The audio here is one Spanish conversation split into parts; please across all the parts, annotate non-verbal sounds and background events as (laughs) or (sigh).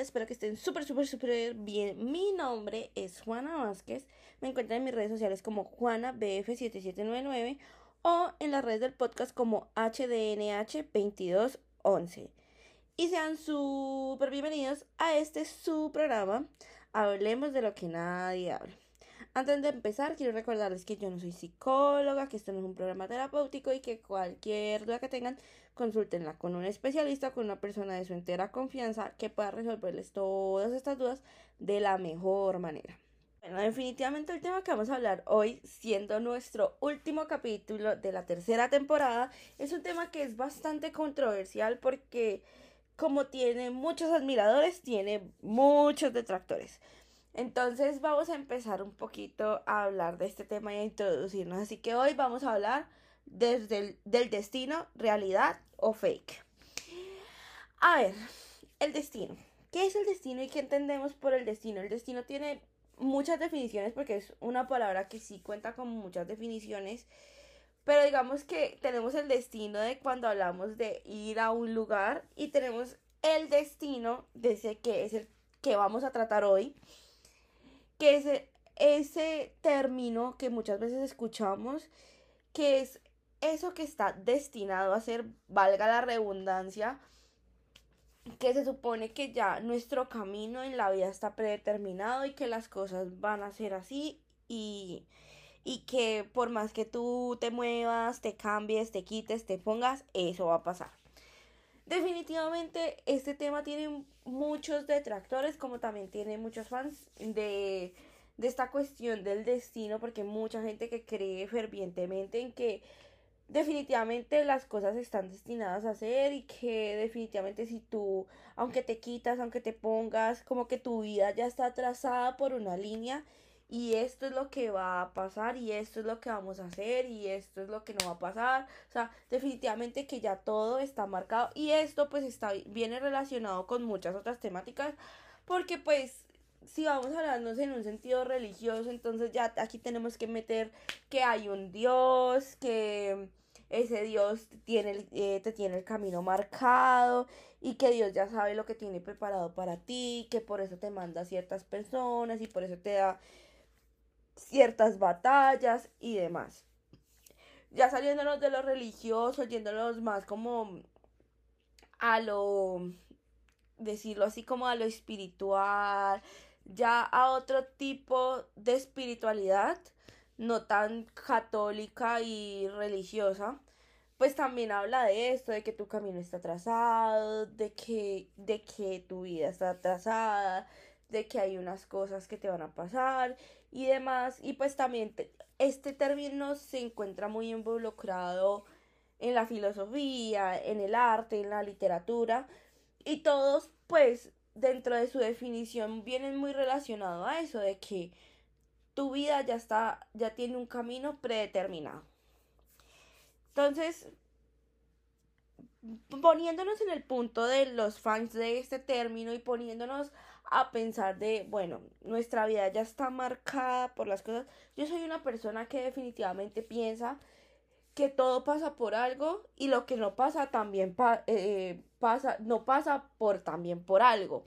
espero que estén súper, súper, súper bien. Mi nombre es Juana Vázquez. Me encuentran en mis redes sociales como JuanaBF7799 o en las redes del podcast como HDNH2211. Y sean súper bienvenidos a este su programa. Hablemos de lo que nadie habla. Antes de empezar, quiero recordarles que yo no soy psicóloga, que esto no es un programa terapéutico y que cualquier duda que tengan, consúltenla con un especialista o con una persona de su entera confianza que pueda resolverles todas estas dudas de la mejor manera. Bueno, definitivamente el tema que vamos a hablar hoy, siendo nuestro último capítulo de la tercera temporada, es un tema que es bastante controversial porque como tiene muchos admiradores, tiene muchos detractores. Entonces vamos a empezar un poquito a hablar de este tema y a introducirnos. Así que hoy vamos a hablar desde el, del destino, realidad o fake. A ver, el destino. ¿Qué es el destino y qué entendemos por el destino? El destino tiene muchas definiciones porque es una palabra que sí cuenta con muchas definiciones. Pero digamos que tenemos el destino de cuando hablamos de ir a un lugar y tenemos el destino de ese que es el que vamos a tratar hoy que es ese término que muchas veces escuchamos, que es eso que está destinado a ser, valga la redundancia, que se supone que ya nuestro camino en la vida está predeterminado y que las cosas van a ser así y, y que por más que tú te muevas, te cambies, te quites, te pongas, eso va a pasar. Definitivamente este tema tiene muchos detractores como también tiene muchos fans de, de esta cuestión del destino porque mucha gente que cree fervientemente en que definitivamente las cosas están destinadas a ser y que definitivamente si tú, aunque te quitas, aunque te pongas, como que tu vida ya está trazada por una línea y esto es lo que va a pasar y esto es lo que vamos a hacer y esto es lo que no va a pasar. O sea, definitivamente que ya todo está marcado y esto pues está viene relacionado con muchas otras temáticas porque pues si vamos hablando en un sentido religioso, entonces ya aquí tenemos que meter que hay un Dios, que ese Dios tiene, eh, te tiene el camino marcado y que Dios ya sabe lo que tiene preparado para ti, que por eso te manda a ciertas personas y por eso te da ciertas batallas y demás. Ya saliéndonos de lo religioso, yéndonos más como a lo, decirlo así como a lo espiritual, ya a otro tipo de espiritualidad, no tan católica y religiosa, pues también habla de esto, de que tu camino está trazado, de que, de que tu vida está trazada, de que hay unas cosas que te van a pasar y demás. Y pues también este término se encuentra muy involucrado en la filosofía, en el arte, en la literatura y todos pues dentro de su definición vienen muy relacionados a eso de que tu vida ya está ya tiene un camino predeterminado. Entonces, poniéndonos en el punto de los fans de este término y poniéndonos a pensar de, bueno, nuestra vida ya está marcada por las cosas. Yo soy una persona que definitivamente piensa que todo pasa por algo y lo que no pasa también eh, pasa, no pasa por también por algo.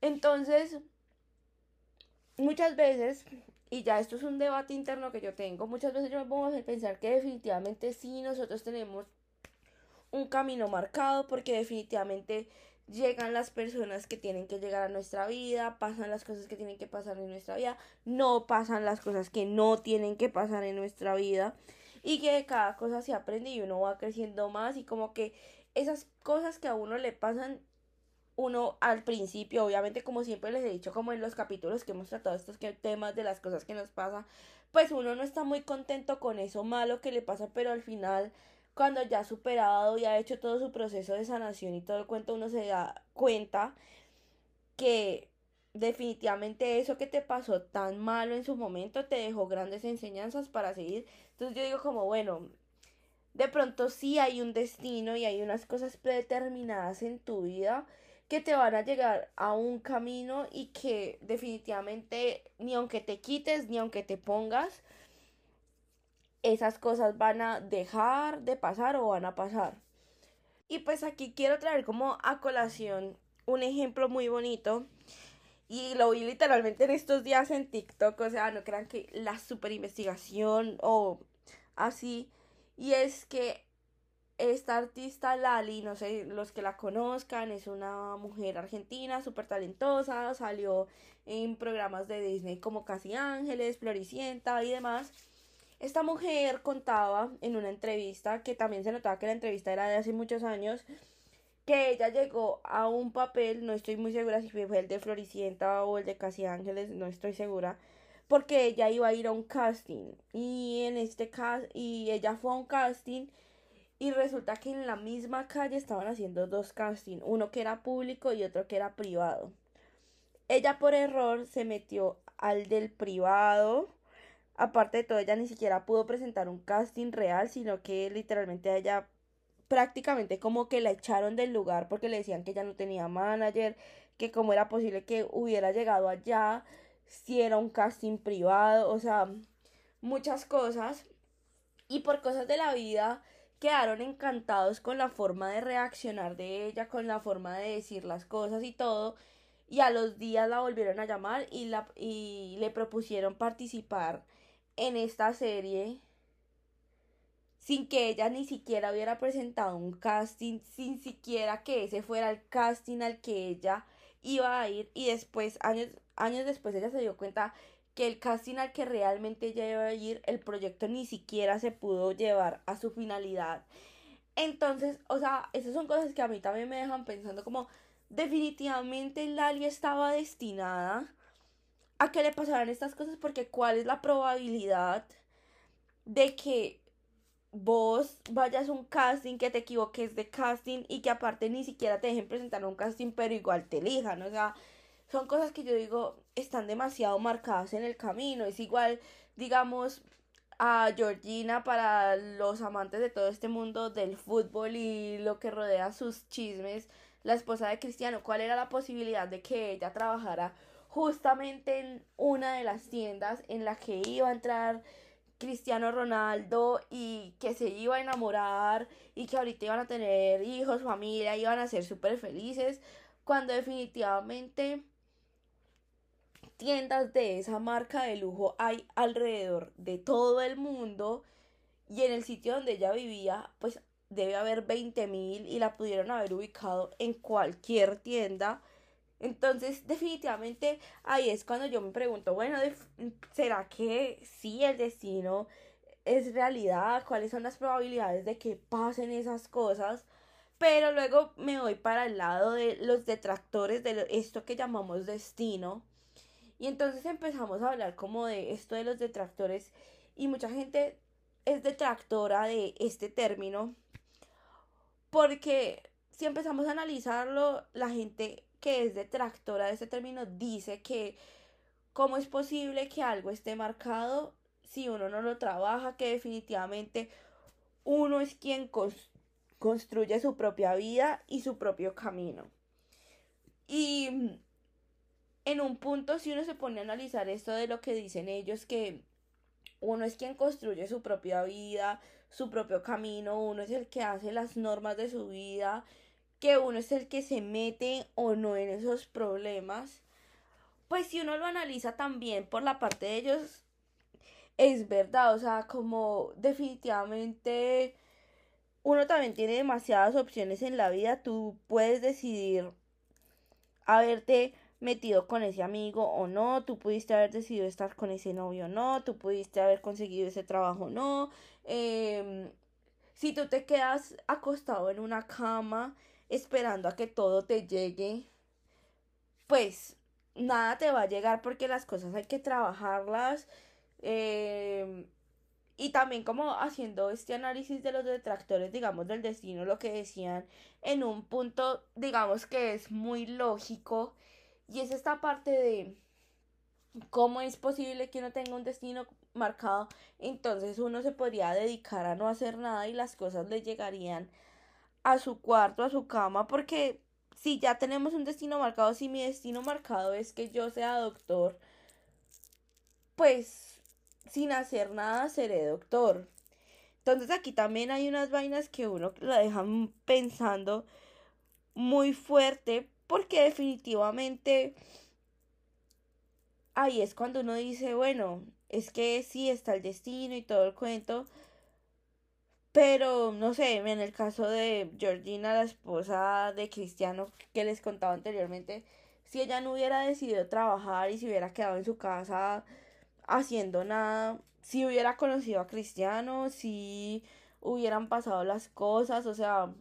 Entonces, muchas veces, y ya esto es un debate interno que yo tengo, muchas veces yo me pongo a pensar que definitivamente sí nosotros tenemos un camino marcado porque definitivamente llegan las personas que tienen que llegar a nuestra vida, pasan las cosas que tienen que pasar en nuestra vida, no pasan las cosas que no tienen que pasar en nuestra vida y que cada cosa se aprende y uno va creciendo más y como que esas cosas que a uno le pasan uno al principio, obviamente como siempre les he dicho como en los capítulos que hemos tratado estos temas de las cosas que nos pasa, pues uno no está muy contento con eso malo que le pasa, pero al final cuando ya ha superado y ha hecho todo su proceso de sanación y todo el cuento, uno se da cuenta que definitivamente eso que te pasó tan malo en su momento te dejó grandes enseñanzas para seguir. Entonces yo digo como, bueno, de pronto sí hay un destino y hay unas cosas predeterminadas en tu vida que te van a llegar a un camino y que definitivamente ni aunque te quites ni aunque te pongas, esas cosas van a dejar de pasar o van a pasar. Y pues aquí quiero traer como a colación un ejemplo muy bonito y lo vi literalmente en estos días en TikTok, o sea, no crean que la super investigación o así. Y es que esta artista Lali, no sé, los que la conozcan, es una mujer argentina súper talentosa, salió en programas de Disney como Casi Ángeles, Floricienta y demás. Esta mujer contaba en una entrevista, que también se notaba que la entrevista era de hace muchos años, que ella llegó a un papel, no estoy muy segura si fue el de Floricienta o el de Casi Ángeles, no estoy segura, porque ella iba a ir a un casting y en este caso y ella fue a un casting y resulta que en la misma calle estaban haciendo dos castings, uno que era público y otro que era privado. Ella por error se metió al del privado. Aparte de todo, ella ni siquiera pudo presentar un casting real, sino que literalmente ella prácticamente como que la echaron del lugar porque le decían que ella no tenía manager, que cómo era posible que hubiera llegado allá si era un casting privado, o sea, muchas cosas. Y por cosas de la vida quedaron encantados con la forma de reaccionar de ella, con la forma de decir las cosas y todo. Y a los días la volvieron a llamar y, la, y le propusieron participar en esta serie sin que ella ni siquiera hubiera presentado un casting, sin siquiera que ese fuera el casting al que ella iba a ir y después, años, años después, ella se dio cuenta que el casting al que realmente ella iba a ir, el proyecto ni siquiera se pudo llevar a su finalidad. Entonces, o sea, esas son cosas que a mí también me dejan pensando como definitivamente Lali estaba destinada a que le pasaran estas cosas porque cuál es la probabilidad de que vos vayas a un casting, que te equivoques de casting y que aparte ni siquiera te dejen presentar un casting, pero igual te elijan. O sea, son cosas que yo digo están demasiado marcadas en el camino. Es igual, digamos, a Georgina para los amantes de todo este mundo del fútbol y lo que rodea sus chismes, la esposa de Cristiano, ¿cuál era la posibilidad de que ella trabajara justamente en una de las tiendas en la que iba a entrar Cristiano Ronaldo y que se iba a enamorar y que ahorita iban a tener hijos, familia, iban a ser súper felices, cuando definitivamente tiendas de esa marca de lujo hay alrededor de todo el mundo y en el sitio donde ella vivía pues debe haber 20 mil y la pudieron haber ubicado en cualquier tienda entonces, definitivamente ahí es cuando yo me pregunto, bueno, ¿será que sí el destino es realidad? ¿Cuáles son las probabilidades de que pasen esas cosas? Pero luego me voy para el lado de los detractores de esto que llamamos destino. Y entonces empezamos a hablar como de esto de los detractores. Y mucha gente es detractora de este término. Porque si empezamos a analizarlo, la gente que es detractora de este término dice que cómo es posible que algo esté marcado si uno no lo trabaja, que definitivamente uno es quien construye su propia vida y su propio camino. Y en un punto, si uno se pone a analizar esto de lo que dicen ellos, que uno es quien construye su propia vida, su propio camino, uno es el que hace las normas de su vida, que uno es el que se mete o no en esos problemas, pues si uno lo analiza también por la parte de ellos, es verdad, o sea, como definitivamente uno también tiene demasiadas opciones en la vida, tú puedes decidir haberte metido con ese amigo o no, tú pudiste haber decidido estar con ese novio o no, tú pudiste haber conseguido ese trabajo o no, em, si tú te quedas acostado en una cama esperando a que todo te llegue, pues nada te va a llegar porque las cosas hay que trabajarlas. Em, y también como haciendo este análisis de los detractores, digamos, del destino, lo que decían en un punto, digamos, que es muy lógico. Y es esta parte de cómo es posible que uno tenga un destino marcado. Entonces uno se podría dedicar a no hacer nada y las cosas le llegarían a su cuarto, a su cama, porque si ya tenemos un destino marcado, si mi destino marcado es que yo sea doctor, pues sin hacer nada seré doctor. Entonces aquí también hay unas vainas que uno la dejan pensando muy fuerte porque definitivamente ahí es cuando uno dice, bueno, es que sí está el destino y todo el cuento, pero no sé, en el caso de Georgina, la esposa de Cristiano que les contaba anteriormente, si ella no hubiera decidido trabajar y si hubiera quedado en su casa haciendo nada, si hubiera conocido a Cristiano, si hubieran pasado las cosas, o sea,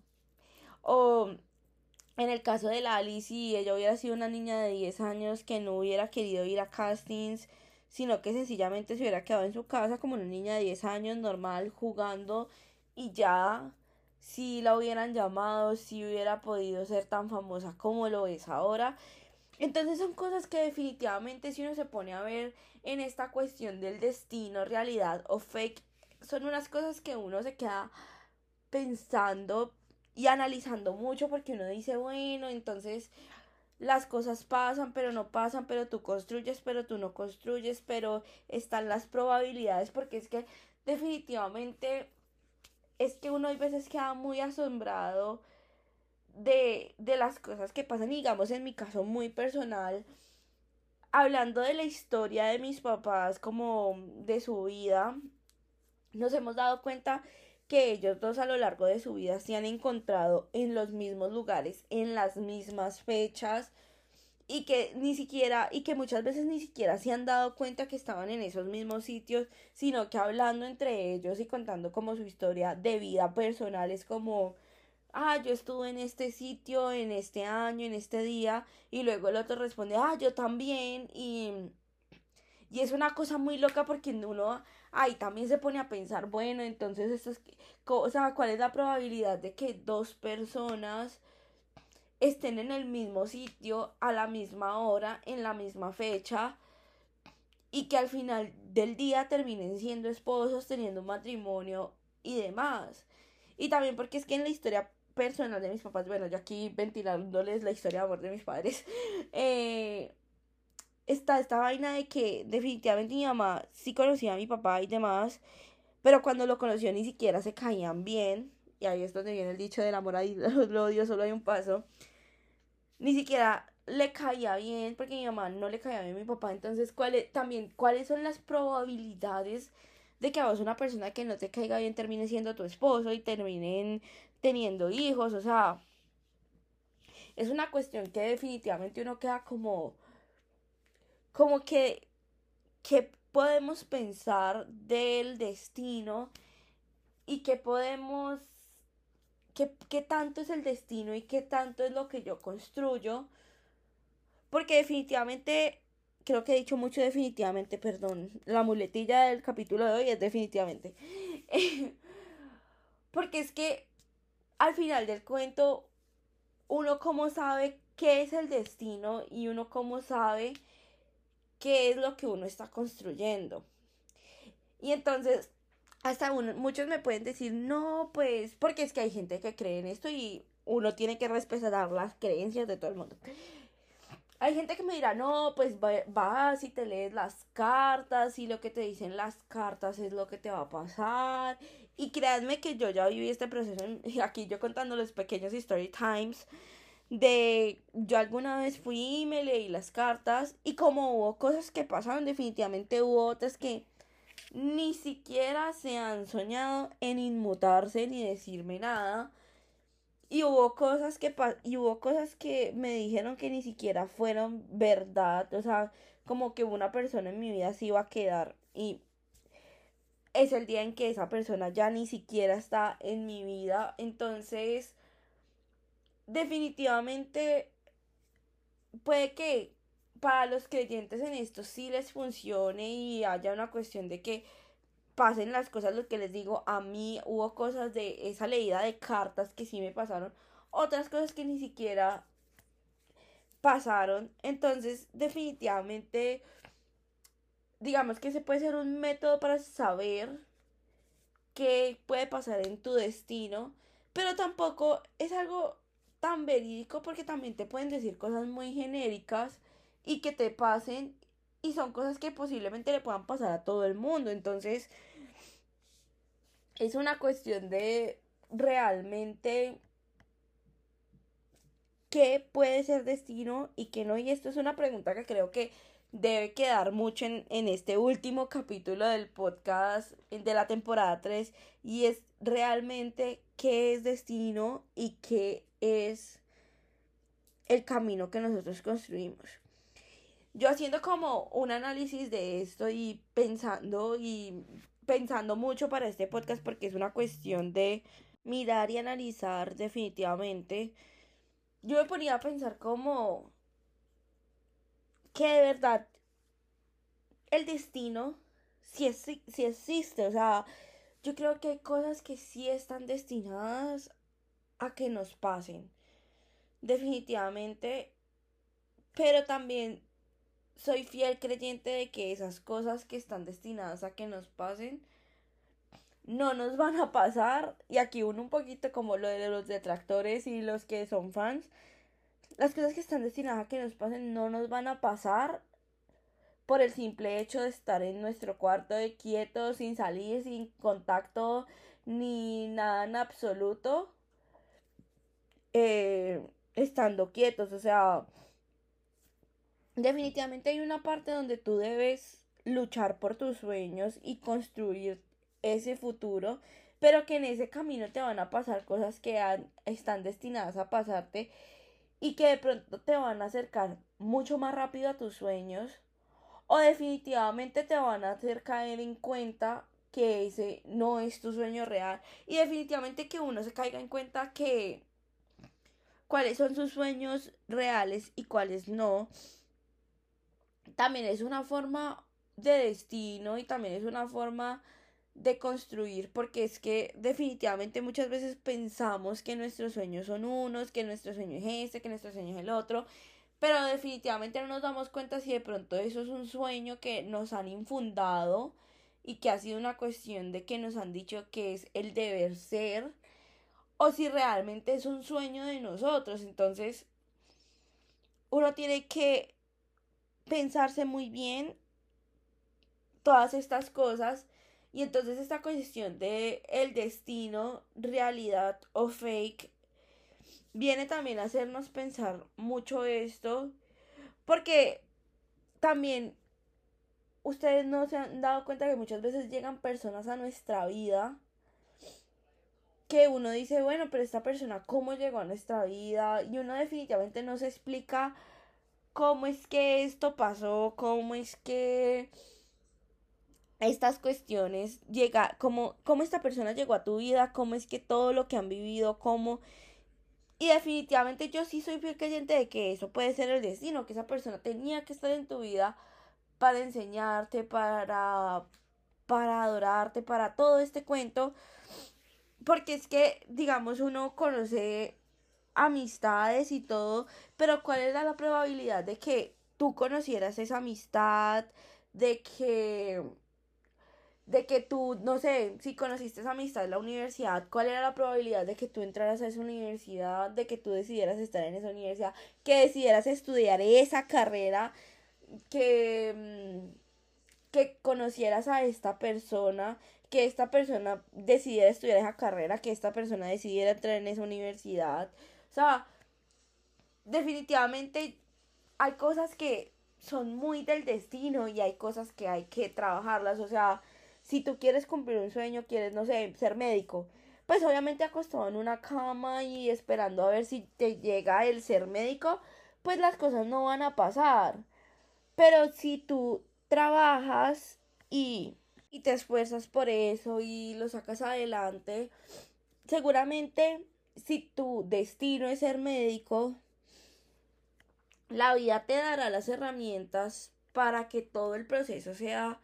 o en el caso de Lali, si ella hubiera sido una niña de 10 años que no hubiera querido ir a castings, sino que sencillamente se hubiera quedado en su casa como una niña de 10 años normal jugando y ya si la hubieran llamado, si hubiera podido ser tan famosa como lo es ahora. Entonces son cosas que definitivamente si uno se pone a ver en esta cuestión del destino, realidad o fake, son unas cosas que uno se queda pensando y analizando mucho porque uno dice, bueno, entonces las cosas pasan, pero no pasan, pero tú construyes, pero tú no construyes, pero están las probabilidades porque es que definitivamente es que uno hay veces queda muy asombrado de, de las cosas que pasan, digamos en mi caso muy personal, hablando de la historia de mis papás, como de su vida, nos hemos dado cuenta que ellos dos a lo largo de su vida se han encontrado en los mismos lugares, en las mismas fechas, y que ni siquiera, y que muchas veces ni siquiera se han dado cuenta que estaban en esos mismos sitios, sino que hablando entre ellos y contando como su historia de vida personal es como ah, yo estuve en este sitio, en este año, en este día, y luego el otro responde, ah, yo también, y, y es una cosa muy loca porque uno ahí también se pone a pensar, bueno, entonces esto es, ¿cuál es la probabilidad de que dos personas estén en el mismo sitio, a la misma hora, en la misma fecha? y que al final del día terminen siendo esposos, teniendo un matrimonio y demás. Y también porque es que en la historia personal de mis papás, bueno, yo aquí ventilándoles la historia de amor de mis padres, (laughs) eh, está esta vaina de que definitivamente mi mamá sí conocía a mi papá y demás, pero cuando lo conoció ni siquiera se caían bien, y ahí es donde viene el dicho del amor (laughs) el odio, solo hay un paso, ni siquiera le caía bien, porque mi mamá no le caía bien a mi papá, entonces, ¿cuál también, ¿cuáles son las probabilidades de que a vos una persona que no te caiga bien termine siendo tu esposo y terminen teniendo hijos, o sea, es una cuestión que definitivamente uno queda como, como que, que podemos pensar del destino y que podemos, qué tanto es el destino y qué tanto es lo que yo construyo, porque definitivamente creo que he dicho mucho definitivamente, perdón. La muletilla del capítulo de hoy es definitivamente. (laughs) Porque es que al final del cuento, uno como sabe qué es el destino y uno como sabe qué es lo que uno está construyendo. Y entonces, hasta uno, muchos me pueden decir, no, pues, porque es que hay gente que cree en esto y uno tiene que respetar las creencias de todo el mundo. Hay gente que me dirá, no, pues vas y te lees las cartas y lo que te dicen las cartas es lo que te va a pasar. Y créanme que yo ya viví este proceso, (laughs) aquí yo contando los pequeños story times, de yo alguna vez fui y me leí las cartas y como hubo cosas que pasaron, definitivamente hubo otras que ni siquiera se han soñado en inmutarse ni decirme nada. Y hubo cosas que y hubo cosas que me dijeron que ni siquiera fueron verdad, o sea, como que una persona en mi vida se iba a quedar y es el día en que esa persona ya ni siquiera está en mi vida, entonces definitivamente puede que para los creyentes en esto sí les funcione y haya una cuestión de que pasen las cosas, lo que les digo, a mí hubo cosas de esa leída de cartas que sí me pasaron, otras cosas que ni siquiera pasaron, entonces definitivamente digamos que se puede ser un método para saber qué puede pasar en tu destino, pero tampoco es algo tan verídico porque también te pueden decir cosas muy genéricas y que te pasen y son cosas que posiblemente le puedan pasar a todo el mundo. Entonces, es una cuestión de realmente qué puede ser destino y qué no. Y esto es una pregunta que creo que debe quedar mucho en, en este último capítulo del podcast de la temporada 3 y es realmente qué es destino y qué es el camino que nosotros construimos. Yo haciendo como un análisis de esto y pensando y pensando mucho para este podcast porque es una cuestión de mirar y analizar definitivamente. Yo me ponía a pensar como que de verdad el destino si, si existe, o sea, yo creo que hay cosas que sí están destinadas a que nos pasen. Definitivamente. Pero también soy fiel creyente de que esas cosas que están destinadas a que nos pasen no nos (laughs) van a pasar. Y aquí uno un poquito como lo de los detractores y los que son fans. Las cosas que están destinadas a que nos pasen no nos van a pasar por el simple hecho de estar en nuestro cuarto de quieto, sin salir, sin contacto, ni nada en absoluto, eh, estando quietos. O sea, definitivamente hay una parte donde tú debes luchar por tus sueños y construir ese futuro, pero que en ese camino te van a pasar cosas que están destinadas a pasarte y que de pronto te van a acercar mucho más rápido a tus sueños o definitivamente te van a hacer caer en cuenta que ese no es tu sueño real y definitivamente que uno se caiga en cuenta que cuáles son sus sueños reales y cuáles no también es una forma de destino y también es una forma de construir porque es que definitivamente muchas veces pensamos que nuestros sueños son unos, que nuestro sueño es este, que nuestro sueño es el otro pero definitivamente no nos damos cuenta si de pronto eso es un sueño que nos han infundado y que ha sido una cuestión de que nos han dicho que es el deber ser o si realmente es un sueño de nosotros. Entonces, uno tiene que pensarse muy bien todas estas cosas y entonces esta cuestión de el destino, realidad o fake viene también a hacernos pensar mucho esto, porque también ustedes no se han dado cuenta que muchas veces llegan personas a nuestra vida que uno dice, bueno, pero esta persona, ¿cómo llegó a nuestra vida? Y uno definitivamente no se explica cómo es que esto pasó, cómo es que estas cuestiones llega, cómo, cómo esta persona llegó a tu vida, cómo es que todo lo que han vivido, cómo y definitivamente yo sí soy fiel creyente de que eso puede ser el destino, que esa persona tenía que estar en tu vida para enseñarte, para, para adorarte, para todo este cuento. Porque es que, digamos, uno conoce amistades y todo, pero ¿cuál era la probabilidad de que tú conocieras esa amistad? De que de que tú, no sé, si conociste esa amistad en la universidad, ¿cuál era la probabilidad de que tú entraras a esa universidad, de que tú decidieras estar en esa universidad, que decidieras estudiar esa carrera, que, mm, que conocieras a esta persona, que esta persona decidiera estudiar esa carrera, que esta persona decidiera entrar en esa universidad? O sea, definitivamente hay cosas que son muy del destino y hay cosas que hay que trabajarlas, o sea, si tú quieres cumplir un sueño, quieres, no sé, ser médico, pues obviamente acostado en una cama y esperando a ver si te llega el ser médico, pues las cosas no van a pasar. Pero si tú trabajas y, y te esfuerzas por eso y lo sacas adelante, seguramente si tu destino es ser médico, la vida te dará las herramientas para que todo el proceso sea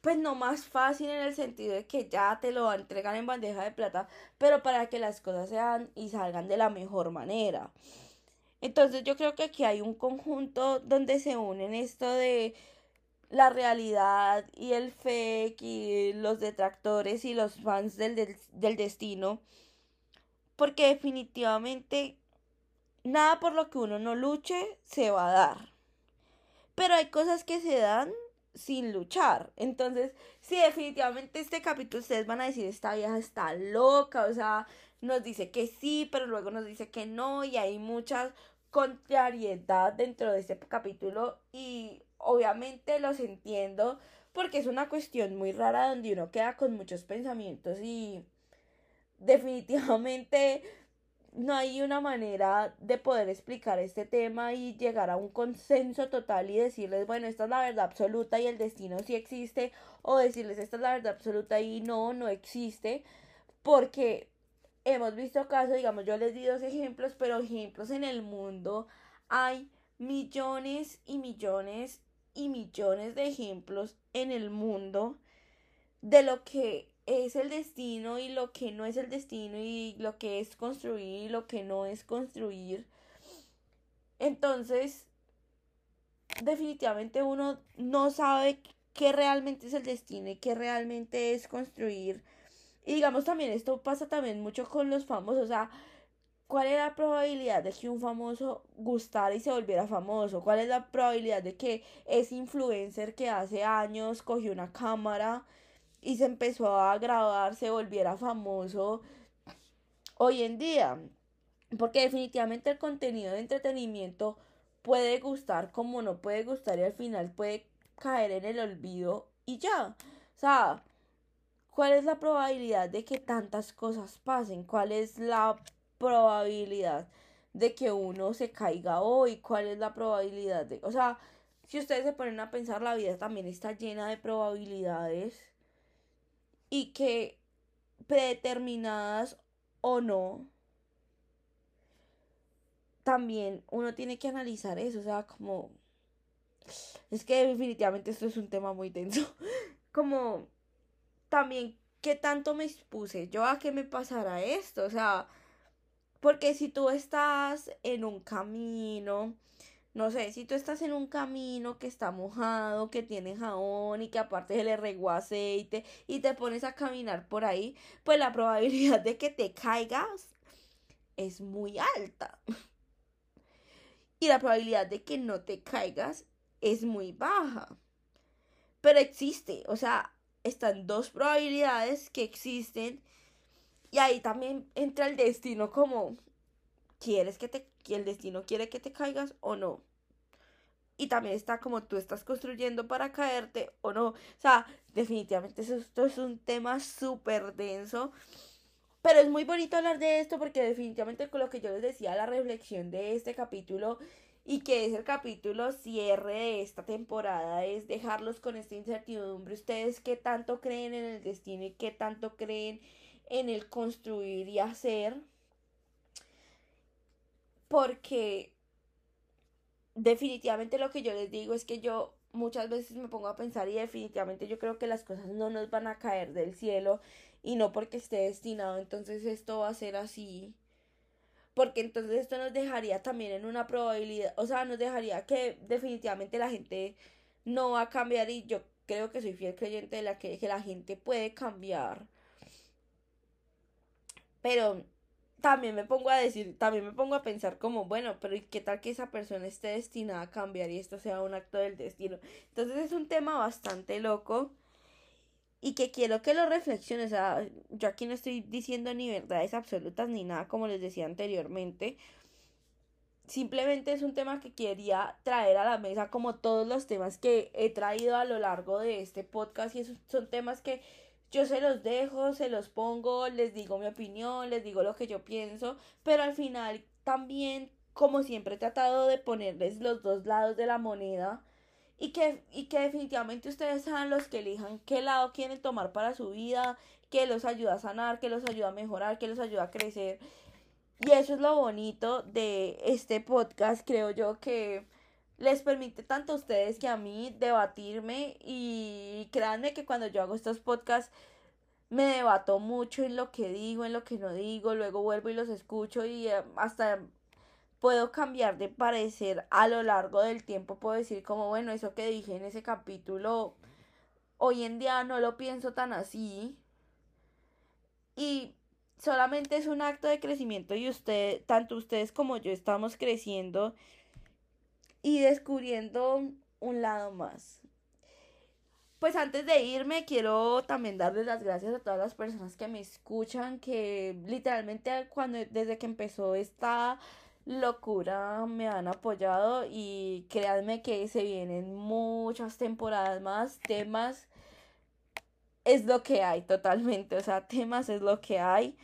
pues no más fácil en el sentido de que ya te lo entregan en bandeja de plata, pero para que las cosas sean y salgan de la mejor manera. Entonces yo creo que aquí hay un conjunto donde se unen esto de la realidad y el fake y los detractores y los fans del, del, del destino. Porque definitivamente nada por lo que uno no luche se va a dar. Pero hay cosas que se dan sin luchar. Entonces, sí, definitivamente este capítulo ustedes van a decir, esta vieja está loca, o sea, nos dice que sí, pero luego nos dice que no, y hay mucha contrariedad dentro de este capítulo y obviamente los entiendo porque es una cuestión muy rara donde uno queda con muchos pensamientos y definitivamente no hay una manera de poder explicar este tema y llegar a un consenso total y decirles, bueno, esta es la verdad absoluta y el destino sí existe, o decirles, esta es la verdad absoluta y no, no existe, porque hemos visto casos, digamos, yo les di dos ejemplos, pero ejemplos en el mundo hay millones y millones y millones de ejemplos en el mundo de lo que es el destino y lo que no es el destino y lo que es construir y lo que no es construir. Entonces, definitivamente uno no sabe qué realmente es el destino y qué realmente es construir. Y digamos también, esto pasa también mucho con los famosos, o sea, ¿cuál es la probabilidad de que un famoso gustara y se volviera famoso? ¿Cuál es la probabilidad de que ese influencer que hace años cogió una cámara y se empezó a grabar, se volviera famoso hoy en día. Porque definitivamente el contenido de entretenimiento puede gustar como no puede gustar y al final puede caer en el olvido y ya. O sea, ¿cuál es la probabilidad de que tantas cosas pasen? ¿Cuál es la probabilidad de que uno se caiga hoy? ¿Cuál es la probabilidad de... O sea, si ustedes se ponen a pensar, la vida también está llena de probabilidades y que predeterminadas o no, también uno tiene que analizar eso, o sea, como... Es que definitivamente esto es un tema muy tenso. (laughs) Como también, ¿qué tanto me expuse yo a que me pasara esto? O sea, porque si tú estás en un camino no sé, si tú estás en un camino que está mojado, que tiene jabón y que aparte se le regó aceite y te pones a caminar por ahí, pues la probabilidad de que te caigas es muy alta. Y la probabilidad de que no te caigas es muy baja. Pero existe, o sea, están dos probabilidades que existen y ahí también entra el destino como quieres que te que el destino quiere que te caigas o no. Y también está como tú estás construyendo para caerte o no. O sea, definitivamente esto es un tema súper denso. Pero es muy bonito hablar de esto porque definitivamente con lo que yo les decía, la reflexión de este capítulo y que es el capítulo cierre de esta temporada es dejarlos con esta incertidumbre. Ustedes qué tanto creen en el destino y qué tanto creen en el construir y hacer porque definitivamente lo que yo les digo es que yo muchas veces me pongo a pensar y definitivamente yo creo que las cosas no nos van a caer del cielo y no porque esté destinado entonces esto va a ser así porque entonces esto nos dejaría también en una probabilidad o sea nos dejaría que definitivamente la gente no va a cambiar y yo creo que soy fiel creyente de la que, que la gente puede cambiar. Pero también me pongo a decir, también me pongo a pensar como, bueno, pero ¿y qué tal que esa persona esté destinada a cambiar y esto sea un acto del destino? Entonces es un tema bastante loco y que quiero que lo reflexiones. O sea, yo aquí no estoy diciendo ni verdades absolutas ni nada como les decía anteriormente. Simplemente es un tema que quería traer a la mesa como todos los temas que he traído a lo largo de este podcast y esos son temas que yo se los dejo, se los pongo, les digo mi opinión, les digo lo que yo pienso, pero al final también, como siempre, he tratado de ponerles los dos lados de la moneda y que, y que definitivamente ustedes sean los que elijan qué lado quieren tomar para su vida, que los ayuda a sanar, que los ayuda a mejorar, que los ayuda a crecer. Y eso es lo bonito de este podcast, creo yo que les permite tanto a ustedes que a mí debatirme y créanme que cuando yo hago estos podcasts me debato mucho en lo que digo, en lo que no digo, luego vuelvo y los escucho y eh, hasta puedo cambiar de parecer a lo largo del tiempo, puedo decir como, bueno, eso que dije en ese capítulo, hoy en día no lo pienso tan así. Y solamente es un acto de crecimiento y usted, tanto ustedes como yo estamos creciendo y descubriendo un lado más. pues antes de irme, quiero también darles las gracias a todas las personas que me escuchan, que literalmente cuando desde que empezó esta locura me han apoyado y créanme que se vienen muchas temporadas más, temas es lo que hay totalmente, o sea, temas es lo que hay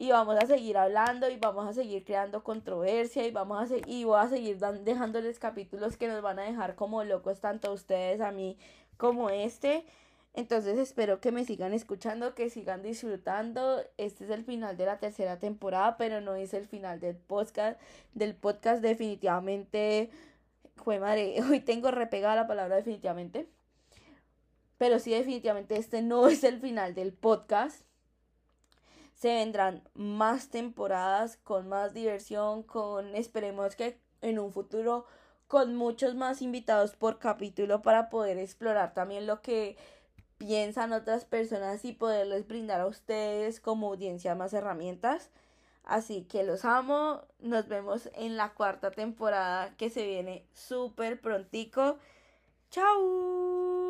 y vamos a seguir hablando y vamos a seguir creando controversia y vamos a seguir y voy a seguir dejándoles capítulos que nos van a dejar como locos tanto a ustedes, a mí como este. Entonces espero que me sigan escuchando, que sigan disfrutando. Este es el final de la tercera temporada, pero no es el final del podcast. Del podcast definitivamente. Fue madre, (laughs) hoy tengo repegada la palabra definitivamente. Pero sí, definitivamente este no es el final del podcast se vendrán más temporadas con más diversión, con esperemos que en un futuro con muchos más invitados por capítulo para poder explorar también lo que piensan otras personas y poderles brindar a ustedes como audiencia más herramientas. Así que los amo, nos vemos en la cuarta temporada que se viene súper prontico. ¡Chao!